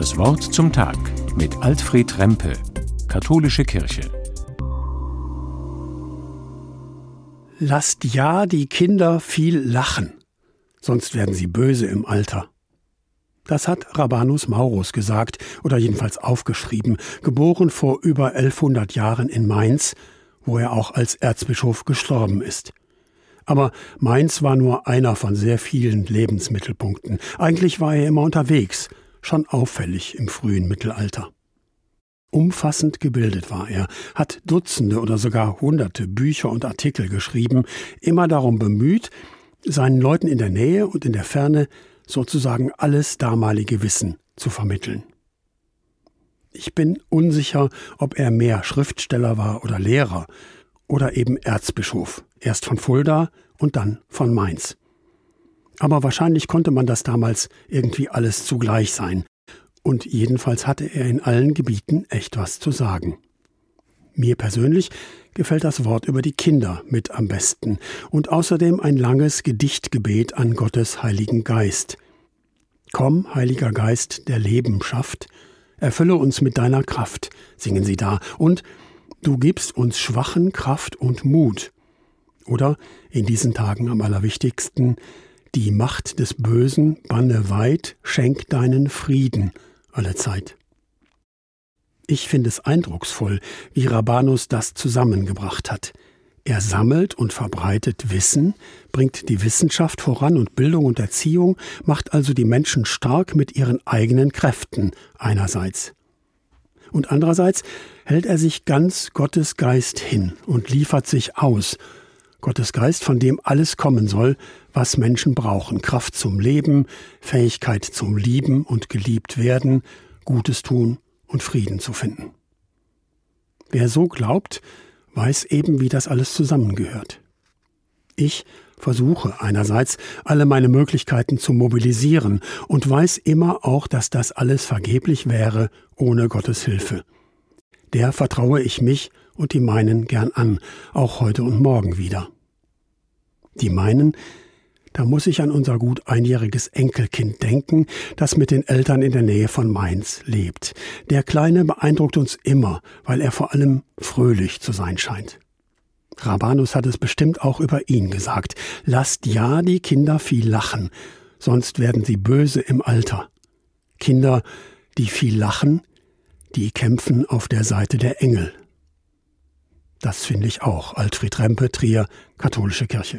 Das Wort zum Tag mit Alfred Rempe, Katholische Kirche. Lasst ja die Kinder viel lachen, sonst werden sie böse im Alter. Das hat Rabanus Maurus gesagt oder jedenfalls aufgeschrieben, geboren vor über 1100 Jahren in Mainz, wo er auch als Erzbischof gestorben ist. Aber Mainz war nur einer von sehr vielen Lebensmittelpunkten. Eigentlich war er immer unterwegs, schon auffällig im frühen Mittelalter. Umfassend gebildet war er, hat Dutzende oder sogar Hunderte Bücher und Artikel geschrieben, immer darum bemüht, seinen Leuten in der Nähe und in der Ferne sozusagen alles damalige Wissen zu vermitteln. Ich bin unsicher, ob er mehr Schriftsteller war oder Lehrer oder eben Erzbischof, erst von Fulda und dann von Mainz. Aber wahrscheinlich konnte man das damals irgendwie alles zugleich sein. Und jedenfalls hatte er in allen Gebieten echt was zu sagen. Mir persönlich gefällt das Wort über die Kinder mit am besten und außerdem ein langes Gedichtgebet an Gottes Heiligen Geist. Komm, Heiliger Geist, der Leben schafft, erfülle uns mit deiner Kraft, singen sie da, und du gibst uns Schwachen Kraft und Mut. Oder in diesen Tagen am allerwichtigsten, die Macht des Bösen banne weit, schenk deinen Frieden alle Zeit. Ich finde es eindrucksvoll, wie Rabanus das zusammengebracht hat. Er sammelt und verbreitet Wissen, bringt die Wissenschaft voran und Bildung und Erziehung, macht also die Menschen stark mit ihren eigenen Kräften einerseits. Und andererseits hält er sich ganz Gottes Geist hin und liefert sich aus Gottes Geist, von dem alles kommen soll, was Menschen brauchen. Kraft zum Leben, Fähigkeit zum Lieben und geliebt werden, Gutes tun und Frieden zu finden. Wer so glaubt, weiß eben, wie das alles zusammengehört. Ich versuche einerseits alle meine Möglichkeiten zu mobilisieren und weiß immer auch, dass das alles vergeblich wäre ohne Gottes Hilfe. Der vertraue ich mich und die meinen gern an, auch heute und morgen wieder. Die meinen, da muss ich an unser gut einjähriges Enkelkind denken, das mit den Eltern in der Nähe von Mainz lebt. Der Kleine beeindruckt uns immer, weil er vor allem fröhlich zu sein scheint. Rabanus hat es bestimmt auch über ihn gesagt. Lasst ja die Kinder viel lachen, sonst werden sie böse im Alter. Kinder, die viel lachen, die kämpfen auf der Seite der Engel. Das finde ich auch. Alfred Rempe, Trier, Katholische Kirche.